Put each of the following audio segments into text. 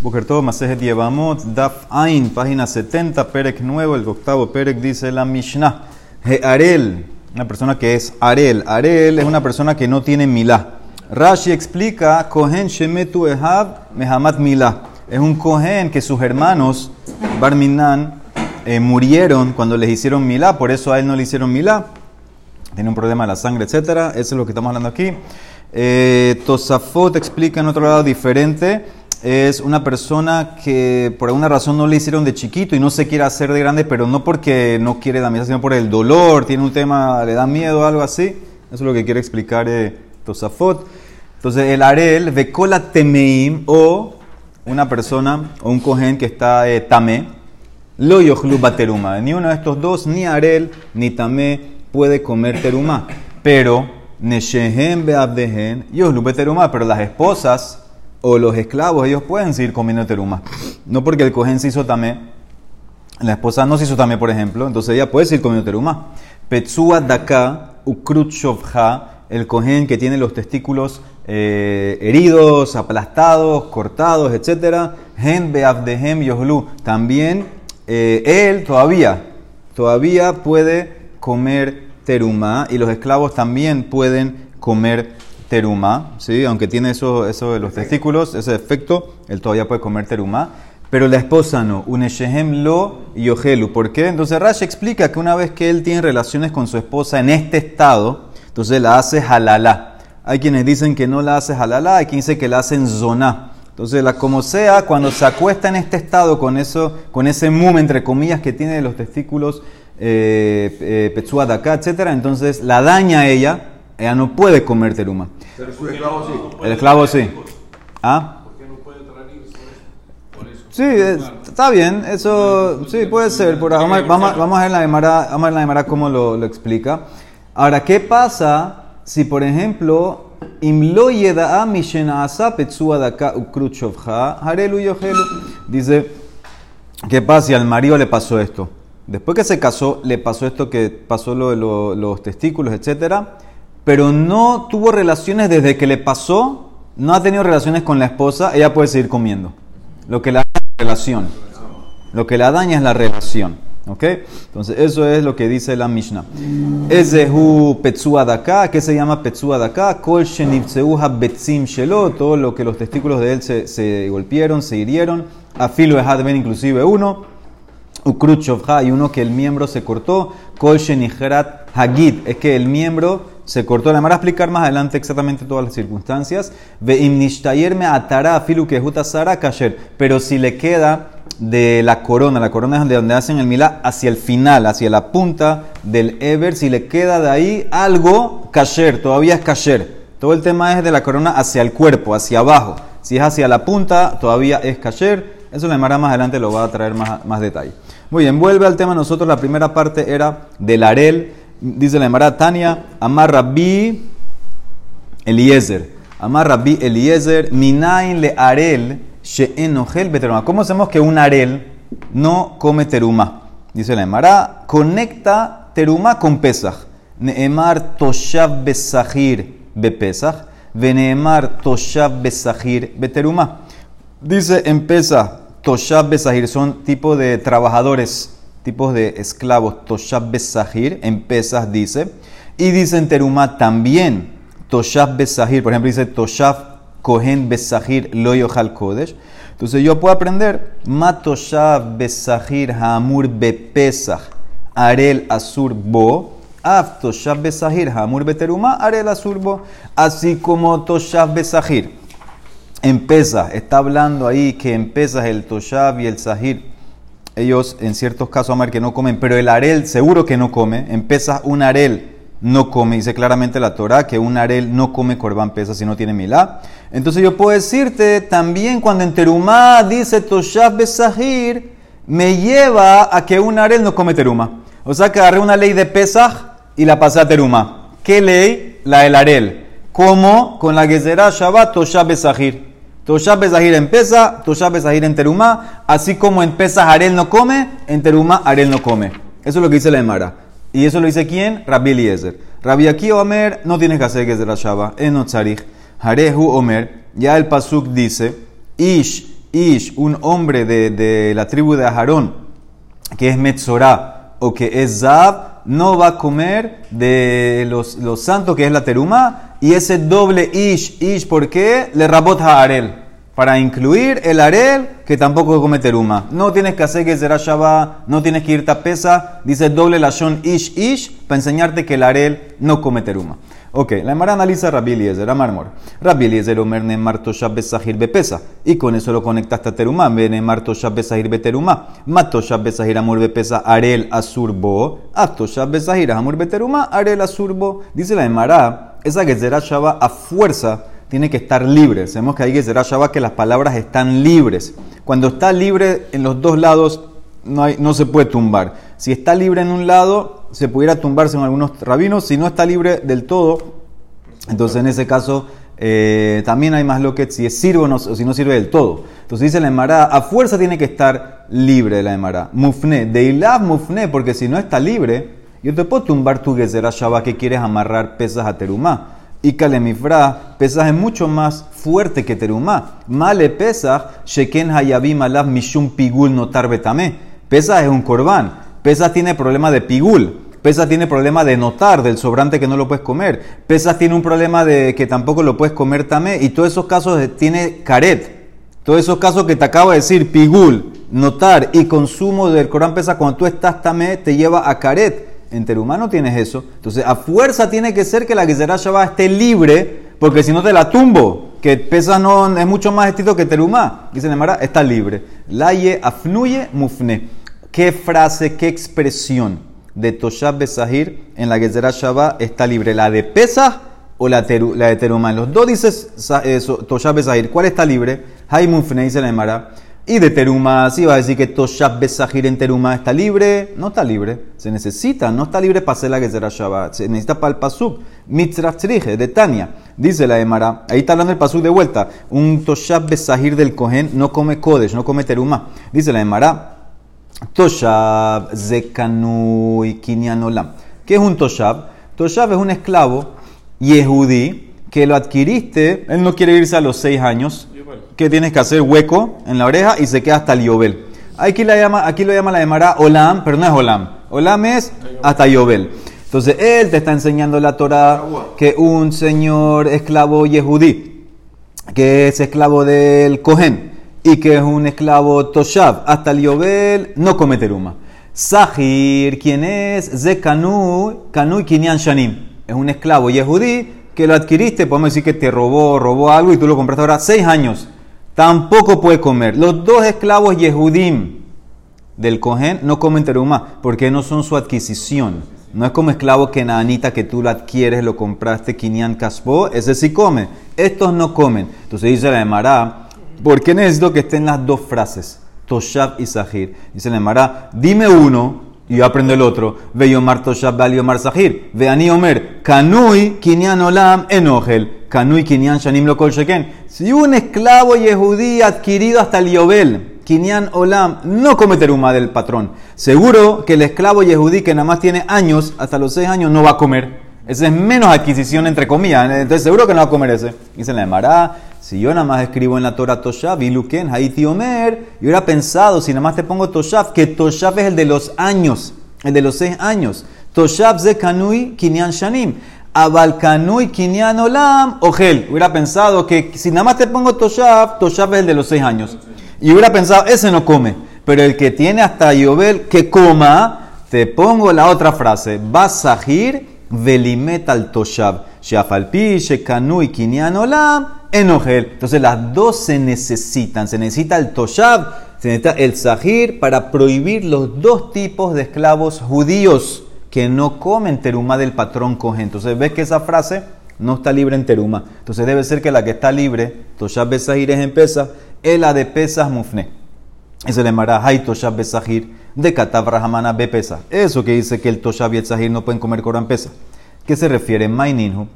Bokertov, Masejet Yevamot, Daf Ain, página 70, Perek nuevo, el octavo Perek dice la Mishnah. Arel, una persona que es Arel. Arel es una persona que no tiene milá. Rashi explica, Kohen Shemetu Ehab Mehamat Milá. Es un Kohen que sus hermanos, Barminan, eh, murieron cuando les hicieron milá, por eso a él no le hicieron milá. Tiene un problema de la sangre, etc. Eso es lo que estamos hablando aquí. Eh, Tosafot explica en otro lado diferente. Es una persona que por alguna razón no le hicieron de chiquito y no se quiere hacer de grande, pero no porque no quiere la misa, sino por el dolor, tiene un tema, le da miedo algo así. Eso es lo que quiere explicar eh, Tosafot. Entonces, el arel, vekola temeim, o una persona o un cohen que está eh, tamé, lo yochlu bateruma. Ni uno de estos dos, ni arel ni tamé, puede comer teruma. Pero Neshehem beabdehen, Yohlu teruma, pero las esposas o los esclavos, ellos pueden seguir comiendo teruma. No porque el cohen se hizo tamé, la esposa no se hizo tamé, por ejemplo, entonces ella puede seguir comiendo teruma. Petsua daka el cohen que tiene los testículos eh, heridos, aplastados, cortados, etc. Hen beabdehem yohlu, también eh, él todavía, todavía puede comer teruma y los esclavos también pueden comer teruma, ¿sí? aunque tiene eso, eso de los testículos, ese efecto, él todavía puede comer teruma. Pero la esposa no, uneshehem lo y ojelu. ¿Por qué? Entonces Rashi explica que una vez que él tiene relaciones con su esposa en este estado, entonces la hace halalá. Hay quienes dicen que no la hace halalá, hay quien dice que la hacen zoná. Entonces, la como sea, cuando se acuesta en este estado con eso, con ese mum entre comillas que tiene de los testículos eh, eh, acá, etc. Entonces la daña a ella, ella no puede comer teruma. Pero su esclavo sí. El esclavo sí. ¿Ah? Sí, está bien, eso sí puede ser. Por, vamos, vamos, a ver la Gemara, vamos a ver la cómo lo, lo, explica. Ahora, ¿qué pasa si, por ejemplo? Dice, ¿qué pasa si al marido le pasó esto? Después que se casó, le pasó esto que pasó lo de los testículos, etc. Pero no tuvo relaciones desde que le pasó, no ha tenido relaciones con la esposa, ella puede seguir comiendo. Lo que la daña es la relación. Lo que la daña es la relación. ¿Ok? Entonces, eso es lo que dice la Mishnah. Ezehu Petsua Daka, ¿qué se llama Petsua Daka? Kol Betzim Shelo, todo lo que los testículos de él se, se golpearon, se hirieron. Afilo Ehadben, inclusive uno. Ukruchovha, y uno que el miembro se cortó, Kol Shenicherat Hagid, es que el miembro se cortó. Voy a explicar más adelante exactamente todas las circunstancias. Imnishtayerme atara filu sara kasher, pero si le queda de la corona, la corona es de donde hacen el milá, hacia el final, hacia la punta del Eber, si le queda de ahí algo, kasher, todavía es kasher. Todo el tema es de la corona hacia el cuerpo, hacia abajo. Si es hacia la punta, todavía es kasher. Eso le llamará más adelante, lo va a traer más, más detalle. Muy bien, vuelve al tema. Nosotros la primera parte era del Arel. Dice la Emara Tania, Amar Rabbi Eliezer. Amar Rabbi Eliezer, Minain le Arel, She'enogel beteruma. ¿Cómo sabemos que un Arel no come teruma? Dice la Emara, conecta teruma con Pesach. Neemar Toshav Besahir Bepesach. Veneemar Toshav Besahir Beteruma. Dice en Pesach Toshab Besahir son tipos de trabajadores, tipos de esclavos. Toshab Besahir, en Pesas dice. Y dice en Teruma también Toshab Besahir. Por ejemplo, dice Toshab Kohen Besahir Loyohal Kodesh. Entonces yo puedo aprender Ma Toshab Besahir Hamur Bepesach Arel Asur Bo. Af Besahir Hamur Beteruma Arel Asur Bo. Así como Toshab Besahir Empeza, está hablando ahí que empezas el Toshab y el Sahir, ellos en ciertos casos, Amar, que no comen, pero el Arel seguro que no come. Empezas un Arel no come, dice claramente la Torah que un Arel no come Corban pesa si no tiene milá. Entonces yo puedo decirte también cuando en Terumá dice Toshab Besahir, me lleva a que un Arel no come Terumá. O sea que agarré una ley de Pesach y la pasé a Terumá. ¿Qué ley? La del Arel. ¿Cómo? Con la que será Shabbat Toshab Besahir. Toshab Bezahir en Pesa, Toshab Bezahir en Terumá, así como en Pesa Arel no come, en Terumá Arel no come. Eso es lo que dice la Emara. ¿Y eso lo dice quién? Rabbi Eliezer. Rabbi Aki Omer, no tienes que hacer que es de la Shaba, en Otzarich. Harehu Omer, ya el Pasuk dice, Ish Ish, un hombre de, de la tribu de Aharón, que es Metzorah o que es Zab, no va a comer de los, los santos, que es la teruma, y ese doble Ish, Ish, ¿por qué? Le rabot Arel. Para incluir el Arel, que tampoco come teruma. No tienes que hacer que será Shabbat, no tienes que irte a pesa, dice doble lashon Ish, Ish, para enseñarte que el Arel no come teruma. Ok, la Emara analiza Rabbi Eliezer, Amarmor. Rabbi Eliezer omer nemar toshab besahir bepesa. Y con eso lo conectaste a teruma. Ve nemar toshab besahir beteruma. Mat toshab besahir amur bepesa arel asurbo. At toshab besahir amur beteruma arel asurbo. Dice la Emara, esa que será Shabbat a fuerza tiene que estar libre. Sabemos que hay que será Shabbat que las palabras están libres. Cuando está libre en los dos lados, no, hay, no se puede tumbar. Si está libre en un lado, se pudiera tumbar según algunos rabinos. Si no está libre del todo, entonces en ese caso eh, también hay más lo que si es sirve o, no, si no sirve del todo. Entonces dice la Emara, a fuerza tiene que estar libre la Emara. Mufne, de ilab mufne, porque si no está libre, yo te puedo tumbar tu gezerá Shabbat que quieres amarrar pesas a terumá. Y kalemifra, pesas es mucho más fuerte que terumá. Male pesas, sheken hayabim alav mishum pigul notar betame. Pesas es un corbán. Pesas tiene problema de pigul. Pesas tiene problema de notar, del sobrante que no lo puedes comer. Pesas tiene un problema de que tampoco lo puedes comer tamé. Y todos esos casos tiene caret. Todos esos casos que te acabo de decir, pigul, notar y consumo del Corán pesa cuando tú estás tamé, te lleva a caret. En terumá no tienes eso. Entonces, a fuerza tiene que ser que la Gezerá Shabbat esté libre, porque si no te la tumbo. Que pesa no es mucho más estricto que terumá. Dice Nemara, está libre. Laye afnuye mufne. ¿Qué frase, qué expresión de Toshab Besahir en la Gezerá Shabbat está libre? ¿La de Pesach o la, teru, la de Terumá? Los dos dices Toshab Besahir. ¿Cuál está libre? Hay mufne, dice Nemara. Y de Teruma, si va a decir que Toshab Besahir en Teruma está libre, no está libre. Se necesita, no está libre para hacer la Gezerá Shabbat. Se necesita para el Pasuk. Trije, de Tania. Dice la Emara, ahí está hablando el Pasuk de vuelta. Un Toshab Besahir del Kohen no come Kodesh, no come Teruma. Dice la Emara, Toshab Zekanu y Kinyan Olam. ¿Qué es un Toshab? Toshab es un esclavo yehudí que lo adquiriste, él no quiere irse a los seis años, que tienes que hacer hueco en la oreja y se queda hasta el Yobel. Aquí, la llama, aquí lo llama la llamará Olam, pero no es Olam. Olam es hasta Yobel. Entonces él te está enseñando la Torah que un señor esclavo yehudí, que es esclavo del Cohen, y que es un esclavo Toshav hasta el Yobel, no come teruma. Sahir, quien es Zekanu, Kanu y Kinyan Shanim. Es un esclavo yehudí que lo adquiriste, podemos decir que te robó, robó algo y tú lo compraste ahora seis años. Tampoco puede comer. Los dos esclavos Yehudim del Cohen no comen teruma porque no son su adquisición. No es como esclavo que nanita que tú lo adquieres, lo compraste, Kinyan Kaspo, ese sí come. Estos no comen. Entonces dice la Emara, ¿por qué necesito que estén las dos frases? Toshab y Sahir. Dice la Emara, dime uno y yo aprendo el otro. Ve Yomar Toshab, Ve Yomar Sahir. Ve Ani Omer, Kanui, Kinyan Olam, Enogel. Kanui, Kinyan Shanim Lokol Sheken. Si un esclavo yehudí adquirido hasta el Yobel, Kinyan Olam, no come teruma del patrón. Seguro que el esclavo yehudí que nada más tiene años, hasta los seis años, no va a comer. Ese es menos adquisición, entre comillas. Entonces, seguro que no va a comer ese. Dice la Emara, si yo nada más escribo en la Torah Toshav, Iluken, Haiti Omer, yo hubiera pensado, si nada más te pongo Toshav, que Toshav es el de los años, el de los seis años. Toshav ze Kanui Kinyan Shanim. Abal Kanui Kinyan Olam, Ogel. Hubiera pensado que si nada más te pongo Toshav, Toshav es el de los seis años. Y hubiera pensado, ese no come. Pero el que tiene hasta Yobel que coma, te pongo la otra frase. Basahir velimet al Toshav. Shafalpi, Shekanui Kinyan Olam enogel. Entonces las dos se necesitan. Se necesita el toshab, se necesita el sahir para prohibir los dos tipos de esclavos judíos que no comen teruma del patrón cogen. Entonces ves que esa frase no está libre en teruma. Entonces debe ser que la que está libre, toshab besahir es en pesa, es la de pesas mufne. Ese le llamará hay toshab besahir de katav rahamana bepesa. Eso que dice que el toshab y el sahir no pueden comer coran pesa. ¿Qué se refiere? Maininhu.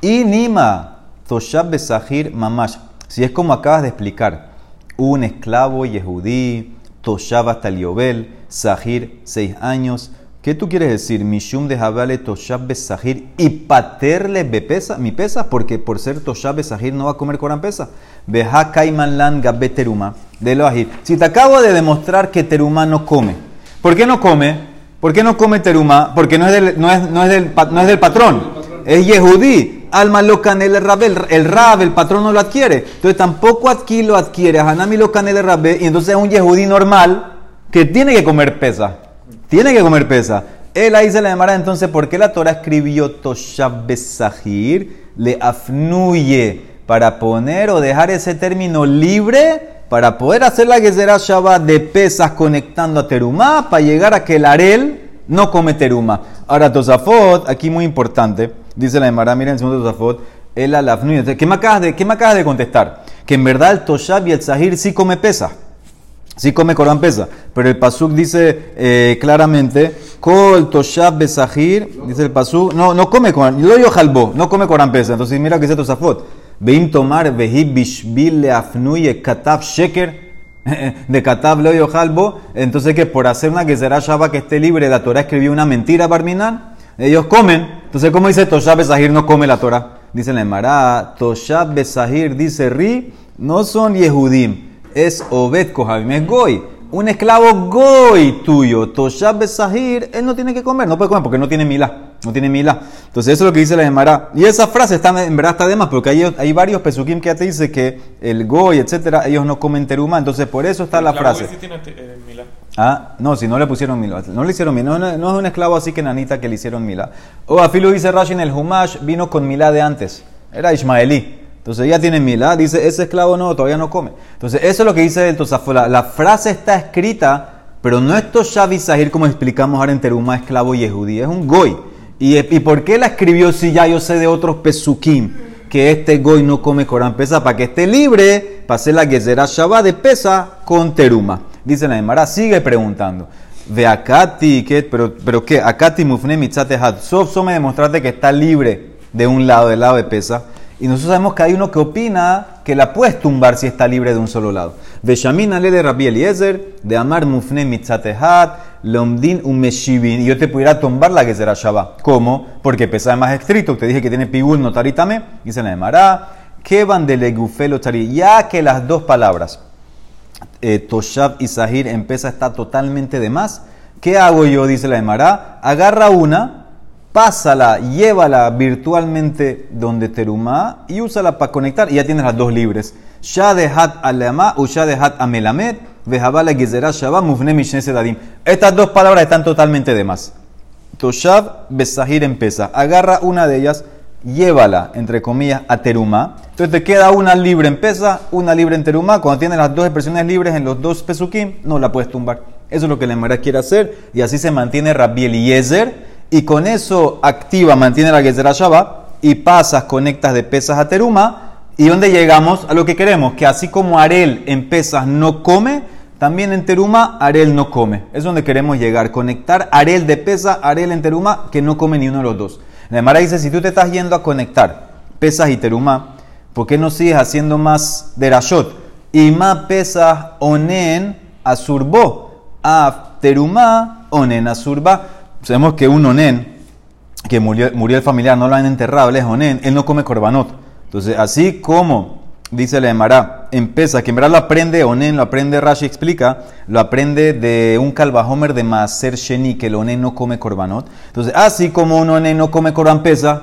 Y nima. Toshab Besahir Mamash. Si es como acabas de explicar, un esclavo yehudí, Toshab hasta el Yobel, Sahir, seis años. ¿Qué tú quieres decir? Mishum de Jabale Toshab Besahir y paterle bepesa, mi pesa, porque por ser Toshab Besahir no va a comer Corán pesa. Beha Kaiman Lan Gabeteruma. de lo. Si te acabo de demostrar que terumá no come, ¿por qué no come? ¿Por qué no come terumá? Porque no es del, no es, no es del, no es del patrón, es yehudí. Alma lo canel el rabé, el, rab, el patrón no lo adquiere. Entonces tampoco aquí lo adquiere, Hanami lo canel el rabé, y entonces es un yehudí normal que tiene que comer pesa. Tiene que comer pesa. Él ahí se le llamará entonces, ¿por qué la Torah escribió Toshab Besahir? Le afnuye para poner o dejar ese término libre para poder hacer la Gezerah Shabbat de pesas conectando a Terumá para llegar a que el Arel no come Terumá. Ahora, Tosafot, aquí muy importante, dice la Emara, miren segundo Tosafot, el. Entonces, ¿Qué me acabas de, qué me acabas de contestar? Que en verdad el Toshab y el Sahir sí come pesa. Sí come Corán pesa, pero el Pasuk dice eh, claramente, Kol Toshab Besahir, dice el Pasuk, no, no come Corán, lo yo jalbo, no come Corán pesa. Entonces mira que dice Tosafot, Veim tomar vehi bishbil leafnuye katab sheker, de katab lo yo jalbo, entonces que por hacer una que será Shabbat que esté libre, la Torah escribió una mentira Barminan, ellos comen. Entonces, ¿cómo dice Toshab Besahir no come la Torah? Dice la Emara, Toshab Besahir, dice Ri, no son Yehudim es Obed Kohabim, es Goy. Un esclavo Goy tuyo, Toshab Besahir, él no tiene que comer, no puede comer porque no tiene milá, no tiene milá. Entonces eso es lo que dice la Gemara. Y esa frase está, en verdad está de más porque hay, hay varios pesukim que te dice que el Goy, etcétera, ellos no comen teruma, entonces por eso está la frase. sí tiene eh, milá. Ah, no, si no le pusieron milá. No le hicieron milá. No, es un esclavo así que nanita que le hicieron milá. O Afilu dice Rashi en el Humash, vino con milá de antes. Era Ismaelí. Entonces ya tiene milá. Dice, ese esclavo no, todavía no come. Entonces eso es lo que dice el Tosafot. La, frase está escrita, pero no es Toshav Sahir como explicamos ahora en Teruma, esclavo yehudí. Es un goy. ¿Y, ¿Y por qué la escribió si ya yo sé de otros pesukim? que este goy no come Corán pesa para que esté libre para hacer la Gezerah Shabbat de pesa con teruma. Dice la Emara, sigue preguntando. Ve Akati, ¿qué? Pero, pero qué? Akati mufne mitzate had. Sof me demostraste que está libre de un lado, del lado de pesa. Y nosotros sabemos que hay uno que opina que la puedes tumbar si está libre de un solo lado. De alele Rabbi Eliezer, de Amar mufne mitzate had, lomdin umeshivin. Y yo te pudiera tumbar la Gezerah Shabbat. ¿Cómo? Porque pesa es más estricto. Te dije que tiene pigul notaritame. Dice la Emara, que van de legufelo. Ya que las dos palabras, eh, Toshab y Sahir en pesa está totalmente de más. ¿Qué hago yo? Dice la Emara. Agarra una, pásala, llévala virtualmente donde Terumá y úsala para conectar y ya tienes las dos libres. Shadehat u Shadehat shabbat mufne sedadim. Estas dos palabras están totalmente de más. Toshab besahir en. Agarra una de ellas, llévala, entre comillas, a Terumá. Entonces te queda una libre en pesa, una libre en Terumá. Cuando tienes las dos expresiones libres en los dos pesukim, no la puedes tumbar. Eso es lo que la Emara quiere hacer. Y así se mantiene Rabbi Eliezer. Y con eso activa, mantiene la Gezerah Shabbat. Y pasas, conectas de pesas a Terumá. ¿Y dónde llegamos? A lo que queremos. Que así como Arel en pesas no come, también en Teruma Arel no come. Es donde queremos llegar. Conectar Arel de pesa, Arel en Teruma, que no come ni uno de los dos. La Emara dice, si tú te estás yendo a conectar pesas y Teruma, ¿por qué no sigues haciendo más de Rashot? Y más pesas onen asurbo. A terumá onen asurba. Sabemos que un onen, que murió, murió el familiar, no lo han enterrado, él es onen, él no come corbanot. Entonces, así como dice la Emara, en pesa, que en verdad lo aprende onen, lo aprende Rashi explica, lo aprende de un calvajomer de Maser Sheni, que el onen no come corbanot. Entonces, así como un onen no come corban pesa,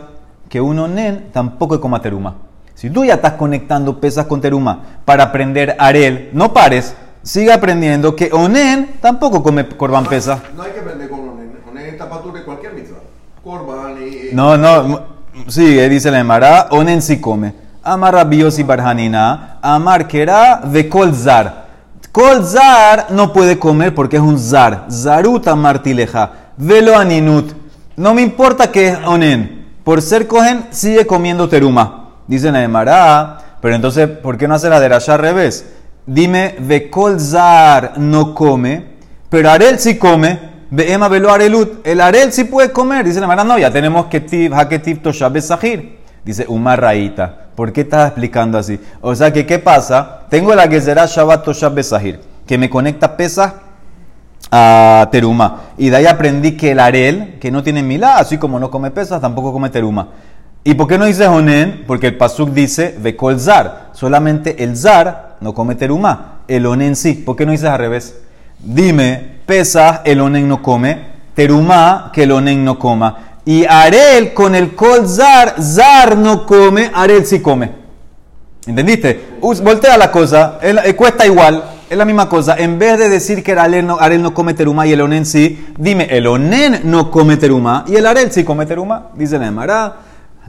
que un onen tampoco come teruma. Si tú ya estás conectando pesas con teruma para aprender arel, no pares, sigue aprendiendo que onen tampoco come corban pesa. No hay que aprender con Onen. Onen es tapatura de cualquier mitzvah. Corban y. No, no, sigue, dice la Emara, onen sí come. Amar Rabbios y Barjanina, Amar Kera de Kolzar. Kolzar no puede comer porque es un zar. Zaruta martileja. Velo aninut. No me importa que es onen. Por ser cogen, sigue comiendo teruma. Dice la Emara, pero entonces, ¿por qué no hace la de Rasha al revés? Dime, de Kolzar no come, pero Arel sí come. Ve Ema velo arelut. El Arel sí puede comer. Dice la Emara, no, ya tenemos que tiv, haketiv toshabe sahir. Dice Umar Raíta. ¿Por qué estás explicando así? O sea que, ¿qué pasa? Tengo la que será Shabbat Toshab Besahir, que me conecta pesa a teruma. Y de ahí aprendí que el arel, que no tiene milá, así como no come pesas, tampoco come teruma. ¿Y por qué no dice onen? Porque el pasuk dice vekol zar. Solamente el zar no come teruma. el onen sí. ¿Por qué no dices al revés? Dime, pesas, el onen no come, terumá, que el onen no coma. Y Arel con el kol zar, zar no come, Arel sí come. ¿Entendiste? Voltea la cosa, eh, cuesta igual, es la misma cosa. En vez de decir que el Arel no, Arel no come terumá y el onen sí, dime, el onen no come terumá y el Arel sí come terumá. Dice la Emara,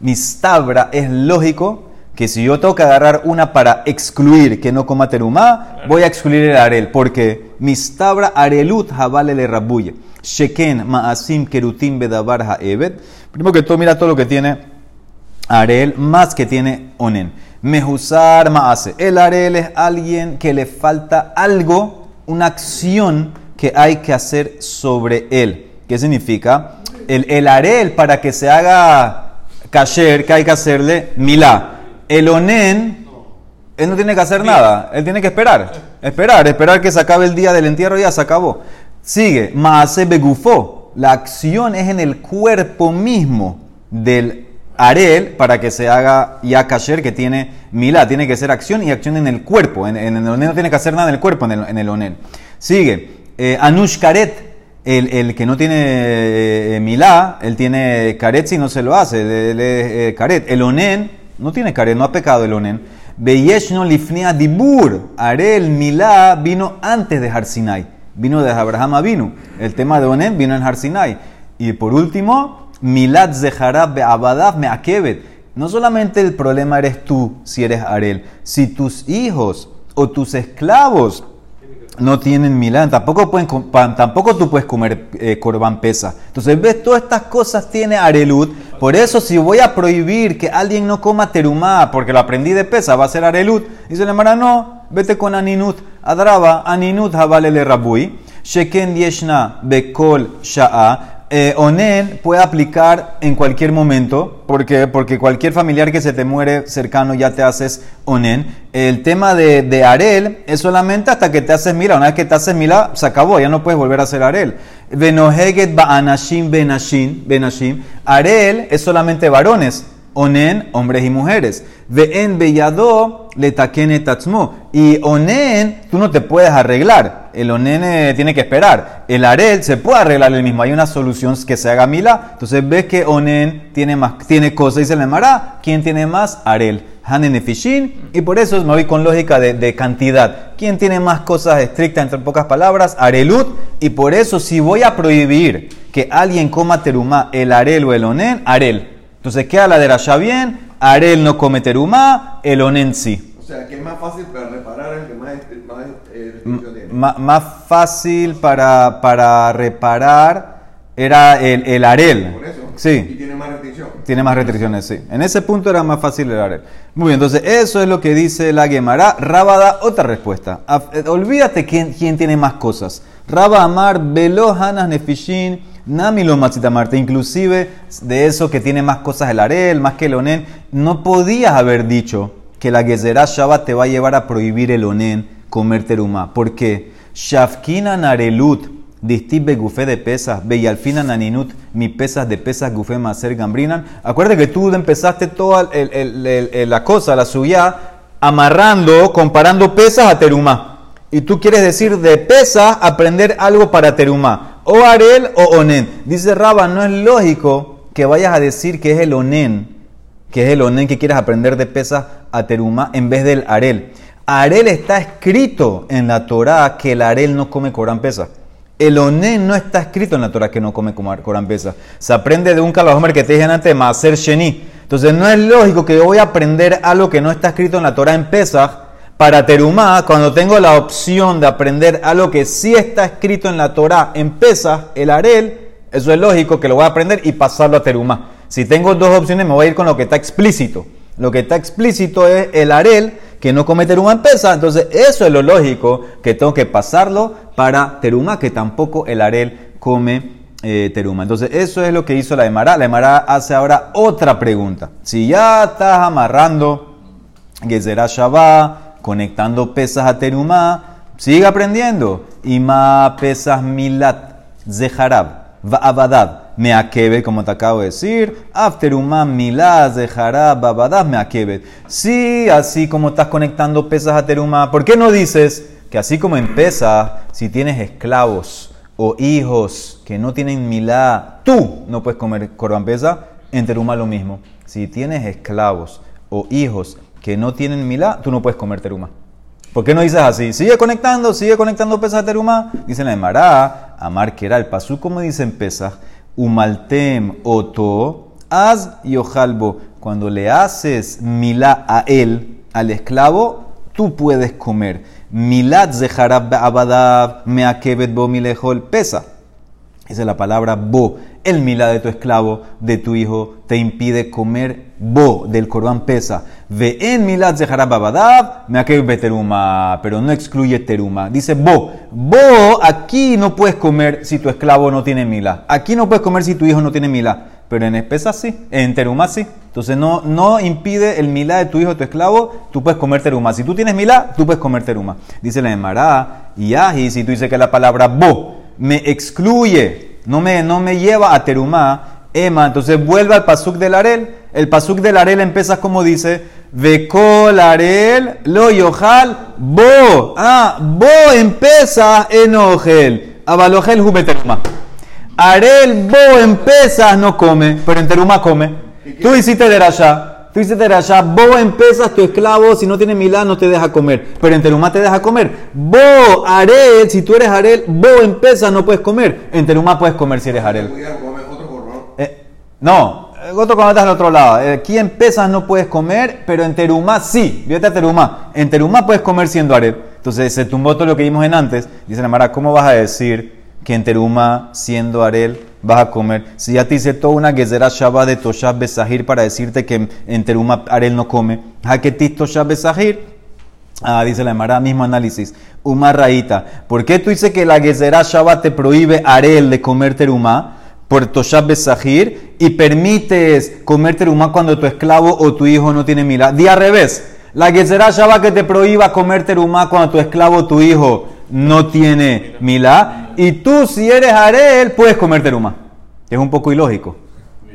mistabra, es lógico que si yo tengo que agarrar una para excluir que no coma terumá, voy a excluir el Arel. porque Mistabra arelut javale le rabuye. Sheken ma'asim kerutim bedabar ha'ebed. Primero que todo, mira todo lo que tiene Arel más que tiene Onen. Mehusar Maase. El Arel es alguien que le falta algo, una acción que hay que hacer sobre él. ¿Qué significa? El, el Arel, para que se haga kasher, que hay que hacerle milá. El Onen, él no tiene que hacer nada, él tiene que esperar. Esperar, esperar que se acabe el día del entierro y ya se acabó. Sigue, Maase Begufó. La acción es en el cuerpo mismo del Arel para que se haga ya kasher que tiene milá. Tiene que ser acción y acción en el cuerpo. En, el onel no tiene que hacer nada en el cuerpo, en el, en el onel. Sigue. Eh, Anush Karet, el, que no tiene eh, milá, él tiene karet si no se lo hace. Él, es eh. El onen no tiene karet, no ha pecado el onen. Beyeshno lifnia dibur. Arel milá vino antes de Harsinai. Vino de Abraham vino. El tema de onen vino en Harsinai. Y por último, Milad Zeharab Be'abadav Me'akebet. No solamente el problema eres tú si eres Arel, si tus hijos o tus esclavos no tienen milán, tampoco, pueden, tampoco tú puedes comer eh, corbán pesa. Entonces, ves, todas estas cosas tiene Arelut. Por eso, si voy a prohibir que alguien no coma terumá, porque lo aprendí de pesa, va a ser Arelut. Dice la hermana, no, vete con Aninut. Adraba, Aninut Habalele Rabui. Sheken Yeshna Bekol Sha'a. Eh, onen puede aplicar en cualquier momento, porque, porque cualquier familiar que se te muere cercano ya te haces onen. El tema de, de arel es solamente hasta que te haces mila. Una vez que te haces mila, se acabó, ya no puedes volver a hacer arel. Venoheget ba'anashim benashim, benashim. Arel es solamente varones. Onen, hombres y mujeres. Ve'en beyado le takene tatzmo. Y onen, tú no te puedes arreglar. El onen eh, tiene que esperar. El arel se puede arreglar el mismo. Hay una solución que se haga mila. Entonces ves que onen tiene más, tiene cosas. Dice la Emara, ¿quién tiene más? Arel. Hanen. Y por eso me voy con lógica de, de cantidad. ¿Quién tiene más cosas estrictas, entre pocas palabras? Arelut. Y por eso, si voy a prohibir que alguien coma terumá, el arel o el onen, arel. Entonces queda la de Rasha bien, Arel no come terumá, el onen sí. O sea, que es más fácil para reparar el que más, más eh, restricción tiene. Más fácil para, para reparar era el, el Arel. Por eso. Y Sí, tiene más restricción. tiene más restricciones, sí. En ese punto era más fácil el Arel. Muy bien, entonces eso es lo que dice la Gemara. Raba da otra respuesta. Eh, olvídate quién, quién tiene más cosas. Raba Amar, Velo, Hanas, Nefishin, Nami lo Marte. Inclusive de eso que tiene más cosas el Arel, más que el Onen, no podías haber dicho que la Gezerá Shabbat te va a llevar a prohibir el Onen comer terumá. ¿Por qué? Shafkina narelut, distibe gufé de pesas, beyalfina naninut, mi pesas de pesas gufé maser gambrinan. Acuérdate que tú empezaste toda el- el- el- la cosa, la subía, amarrando, comparando pesas a terumá. Y tú quieres decir de pesas aprender algo para terumá. O arel o onen. Dice Raba, no es lógico que vayas a decir que es el onen que es el onen que quieres aprender de pesas a terumá en vez del arel. Arel está escrito en la Torá que el arel no come corán pesa. El onen no está escrito en la Torá que no come corán pesa. Se aprende de un calahomer que te dije antes, Maser Sheni. Entonces no es lógico que yo voy a aprender algo que no está escrito en la Torá en pesas para terumá cuando tengo la opción de aprender algo que sí está escrito en la Torá pesas, el arel, eso es lógico que lo voy a aprender y pasarlo a terumá. Si tengo dos opciones, me voy a ir con lo que está explícito. Lo que está explícito es el arel, que no come teruma en pesa. Entonces, eso es lo lógico, que tengo que pasarlo para teruma, que tampoco el arel come eh, teruma. Entonces, eso es lo que hizo la Emara. La Emara hace ahora otra pregunta. Si ya estás amarrando Gezerá Shabbat, conectando pesas a teruma, sigue aprendiendo. Y ma pesas milat, zeharab, va'abadad, meakebet, como te acabo de decir. Afterumá milat, zeharab, va'abadad, meakebet. Sí, así como estás conectando pesas a teruma, ¿por qué no dices que así como empieza, si tienes esclavos o hijos que no tienen milá, tú no puedes comer corban pesa, en teruma lo mismo. Si tienes esclavos o hijos que no tienen milá, tú no puedes comer teruma. ¿Por qué no dices así? Sigue conectando, sigue conectando pesas teruma. Dice la Emara, amar que el pasú, como dicen pesas, umaltem oto, az y ojalbo. Cuando le haces milá a él, al esclavo, tú puedes comer. Milat zeharab abadav meakebet bo milejol pesa. Esa es la palabra bo. El milá de tu esclavo, de tu hijo, te impide comer bo del corbán pesa. Ve en milat zeharab abadav meakebet teruma. Pero no excluye teruma. Dice bo. Bo, aquí no puedes comer si tu esclavo no tiene milá. Aquí no puedes comer si tu hijo no tiene milá. Pero en espesa sí, en teruma sí. Entonces no, no impide el milá de tu hijo, tu esclavo, tú puedes comer teruma. Si tú tienes milá, tú puedes comer teruma. Dice la Emara, y aji, si tú dices que la palabra bo me excluye, no me, no me lleva a teruma, ema, entonces vuelve al pasuk del arel. El pasuk del arel empieza como dice, Vekol arel lo yohal bo. Ah, bo empieza en ojel. Abalogel jubeteruma. Arel bo pesas no come, pero en teruma come. Tú hiciste derashá, tú hiciste derashá, bo en pesas tu esclavo, si no tiene milá no te deja comer, pero en teruma te deja comer. Bo, arel, si tú eres arel, bo en pesas no puedes comer, en teruma puedes comer si eres arel. Eh, no, el otro cuando estás al otro lado. Eh, Aquí en pesas no puedes comer, pero en teruma sí. Fíjate a teruma. En teruma puedes comer siendo arel. Entonces se tumbó todo lo que vimos en antes. Dice la Mara, ¿cómo vas a decir que en teruma siendo arel vas a comer? Si ya te hice toda una gezerá shabbat de toshab besahir para decirte que en- teruma arel no come. Haketis toshab besahir. Ah, dice la Emara, mismo análisis. Uma raíta. ¿Por qué tú dices que la Gezerá Shabbat te prohíbe arel de comer terumá por Toshab Besahir y permites comer terumá cuando tu esclavo o tu hijo no tiene milá? Di al revés. La Gezerá Shabbat que te prohíba comer terumá cuando tu esclavo o tu hijo no tiene milá. Y tú, si eres arel, puedes comer terumá. Es un poco ilógico.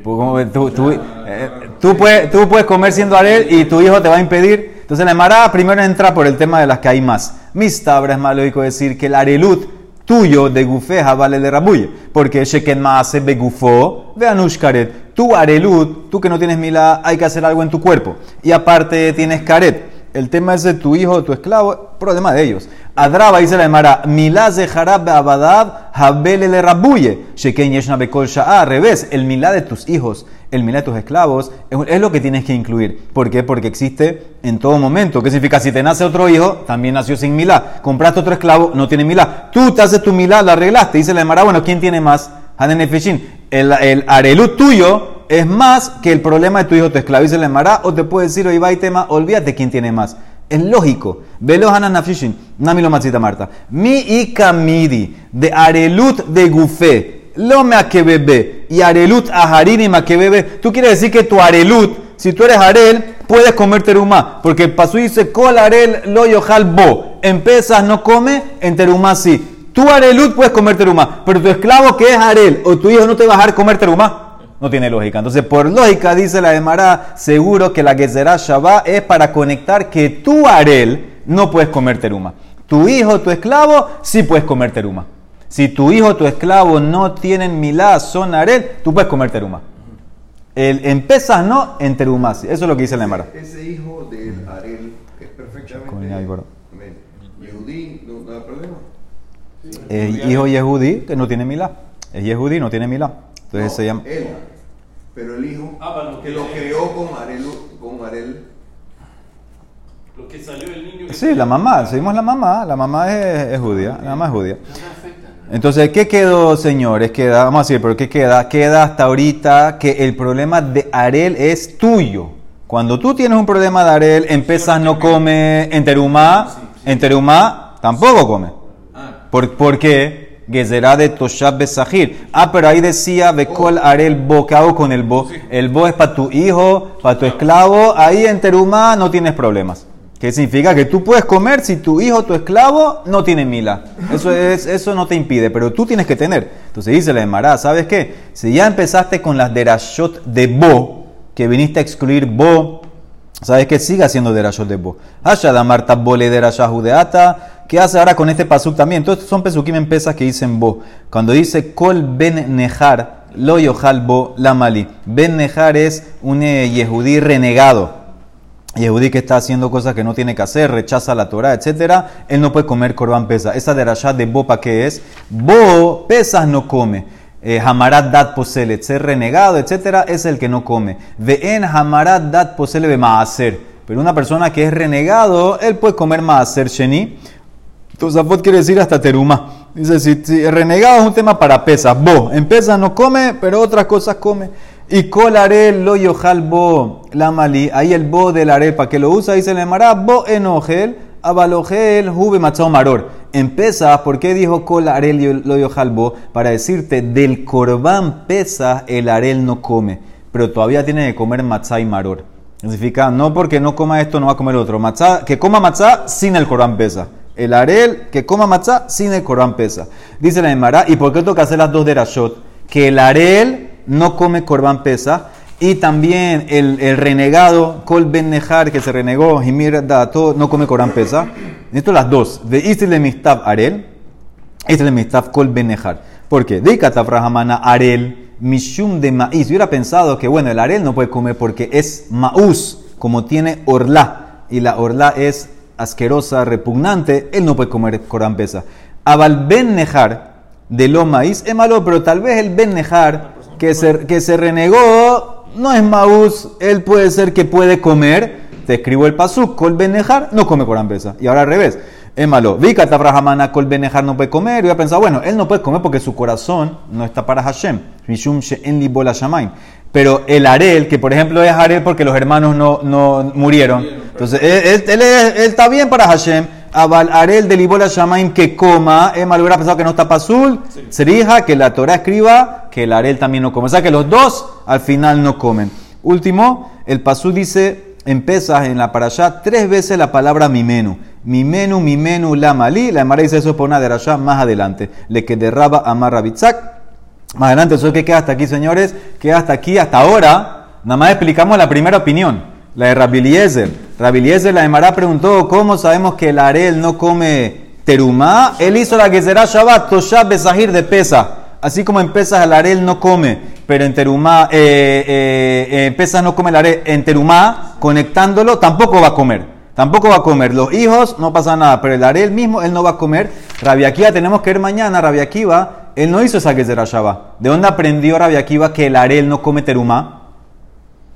Pues, Tú, tú- eh, tú puedes, tú puedes comer siendo arel y tu hijo te va a impedir. Entonces la Emara primero entra por el tema de las que hay más. Mistabra es más lógico decir que el arelut tuyo de gufeja vale de rabuye. Porque sheken maase begufo ve anushkaret. Tu arelut, tú que no tienes milá, hay que hacer algo en tu cuerpo. Y aparte tienes karet. El tema es de tu hijo o tu esclavo, problema de ellos. Adraba dice la Emara, milá de jarab abadab habele le rabuye. Sheken yeshna bekol. Al revés, el milá de tus hijos, el milá de tus esclavos, es, lo que tienes que incluir. ¿Por qué? Porque existe en todo momento. ¿Qué significa? Si te nace otro hijo, también nació sin milá. Compraste otro esclavo, no tiene milá. Tú te haces tu milá, la arreglaste. Dice la Emara, bueno, ¿quién tiene más? Hanen. El, el arelut tuyo es más que el problema de tu hijo, tu esclavo. Dice la Emara, o te puede decir, oye, va y tema, olvídate quién tiene más. Es lógico. Velo Hanan Nafishin. Nami lo matzita Marta. Mi y kamidi de arelut de gufé. Lo me bebé y arelut aharini ma bebé. Tú quieres decir que tu arelut, si tú eres arel, puedes comer terumá. Porque el pasú dice, kol arel lo yohal bo. En pesas no come, en terumá sí. Tu arelut puedes comer terumá. Pero tu esclavo que es arel o tu hijo no te va a comer terumá. No tiene lógica. Entonces, por lógica, dice la Emara, seguro que la Gezerá Shabbat es para conectar que tú, Arel, no puedes comer teruma. Tu hijo, tu esclavo, sí puedes comer teruma. Si tu hijo, tu esclavo no tienen milá, son Arel, tú puedes comer teruma. El, en pesas no, en teruma sí. Eso es lo que dice la Emara. Ese hijo del Arel es perfectamente. Yehudí, no, problema. El hijo Yehudí, que no tiene milá. Es Yehudí, no tiene milá. Entonces No, se llama... Él. Pero el hijo Ah, para lo que que- lo creó con Arel, con Arel Lo que salió del niño. que Sí, la mamá, seguimos la mamá. La mamá es, es judía. La mamá es judía. Entonces, ¿qué quedó, señores? Queda, vamos a decir, pero ¿qué queda? Queda hasta ahorita que el problema de Arel es tuyo. Cuando tú tienes un problema de Arel, en pesas no come, en terumá, en terumá tampoco come. Ah, ¿Por, por qué? Gezerá de Toshab Besahir. Ah, pero ahí decía, Bekol Arel Bo, ¿qué hago con el Bo? El Bo es para tu hijo, para tu esclavo. Ahí en terumá no tienes problemas. ¿Qué significa? Que tú puedes comer si tu hijo, tu esclavo, no tiene mila. Eso, es, eso no te impide, pero tú tienes que tener. Entonces dice la Emara, ¿sabes qué? Si ya empezaste con las derashot de Bo, que viniste a excluir Bo, ¿sabes qué? Siga haciendo derashot de Bo. Hashada Marta Bole derashah judeata, ¿Qué hace ahora con este pasuk también? Entonces son pesukim en pesas que dicen bo. Cuando dice kol ben nejar, lo yohal bo la mali. Ben nejar es un eh, yehudí renegado. Yehudí que está haciendo cosas que no tiene que hacer, rechaza la Torah, etc. Él no puede comer korban pesa. Esa de Rashad de bo, ¿para qué es? Bo, pesas no come. Eh, hamarat dat poselet, ser renegado, etc. es el que no come. Ve'en hamarat dat posele be maaser. Pero una persona que es renegado, él puede comer maaser sheni. Tosafot quiere decir hasta teruma. Dice, si, si renegado es un tema para pesas, bo, en pesas no come, pero otras cosas come. Y kol arel lo yohal bo la mali, ahí el bo del arel, ¿para que lo usa? Dice le mará, bo enogel, abalogel, jube machao maror. En pesas, ¿por qué dijo yo- lo yohal bo? Para decirte, del corbán pesas el arel no come, pero todavía tiene que comer matzá y maror. Significa, no porque no coma esto, no va a comer otro. Matzá, que coma matzá sin el Corán pesa. El arel que coma matzá sin el Corán pesa. Dice la Emara, ¿y por qué toca hacer las dos de Rashot? Que el arel no come Corban pesa. Y también el, renegado, Kol Ben Nejar, que se renegó, Himir Dato, no come Corán pesa. Esto las dos. De Isle Mistav Arel, es el Mistav Kol Benejar. ¿Por qué? De Rahamana Arel, Mishum de maíz. Yo hubiera pensado que, bueno, el Arel no puede comer porque es maús, como tiene orla. Y la orla es asquerosa, repugnante. Él no puede comer Corán pesa. Abal Ben Nejar, de lo maíz, es malo, pero tal vez el Ben Nejar, que se, que se renegó, no es maús. Él puede ser que puede comer. Te escribo el pasuk, Kol Benejar, no come Corán pesa. Y ahora al revés. Es malo. Vi que Abrahamana Kol Benejar no puede comer. Y voy a pensar, bueno, él no puede comer porque su corazón no está para Hashem. Mishum she'en li bola shamayim. Pero el Arel, que por ejemplo es Arel porque los hermanos no, no murieron. Entonces, él, él- él es- él está bien para Hashem. Abal Arel de Libola Shamaim que coma. Es malo, hubiera pensado que no está para azul. Serija, que la Torah escriba que el Arel también no come. O sea que los dos al final no comen. Último, el Pasú dice en Pesas, en la parashá, tres veces la palabra mimenu. Mimenu, mimenu, la malí. La Emara dice eso por una de Rashá más adelante. Le que derraba bitzak. Más adelante, eso que queda hasta aquí, señores. Queda hasta aquí, hasta ahora. Nada más explicamos la primera opinión, la de. Rabbi Eliezer, la Emara preguntó, ¿cómo sabemos que el Arel no come terumá? Él hizo la que será Shabbat, Toshab Besahir de Pesa. Así como en Pesas el Arel no come, pero en Terumá, eh, eh, eh, en Pesas no come el Arel, en Terumá, conectándolo, tampoco va a comer. Tampoco va a comer. Los hijos no pasa nada, pero el Arel mismo, él no va a comer. Rabia Akiva, tenemos que ir mañana. Rabia Akiva, él no hizo esa que será Shabbat. ¿De dónde aprendió Rabia Akiva que el Arel no come Terumá?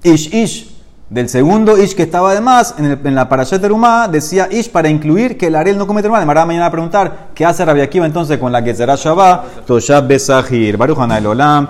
Ish Ish. Del segundo Ish que estaba de más, en, en la parashat Terumá, decía Ish para incluir que el Arel no come Terumá. De mañana a preguntar, ¿qué hace Rabia Akiva entonces con la que Shabbat? Toshab Besahir. Baruch Olam.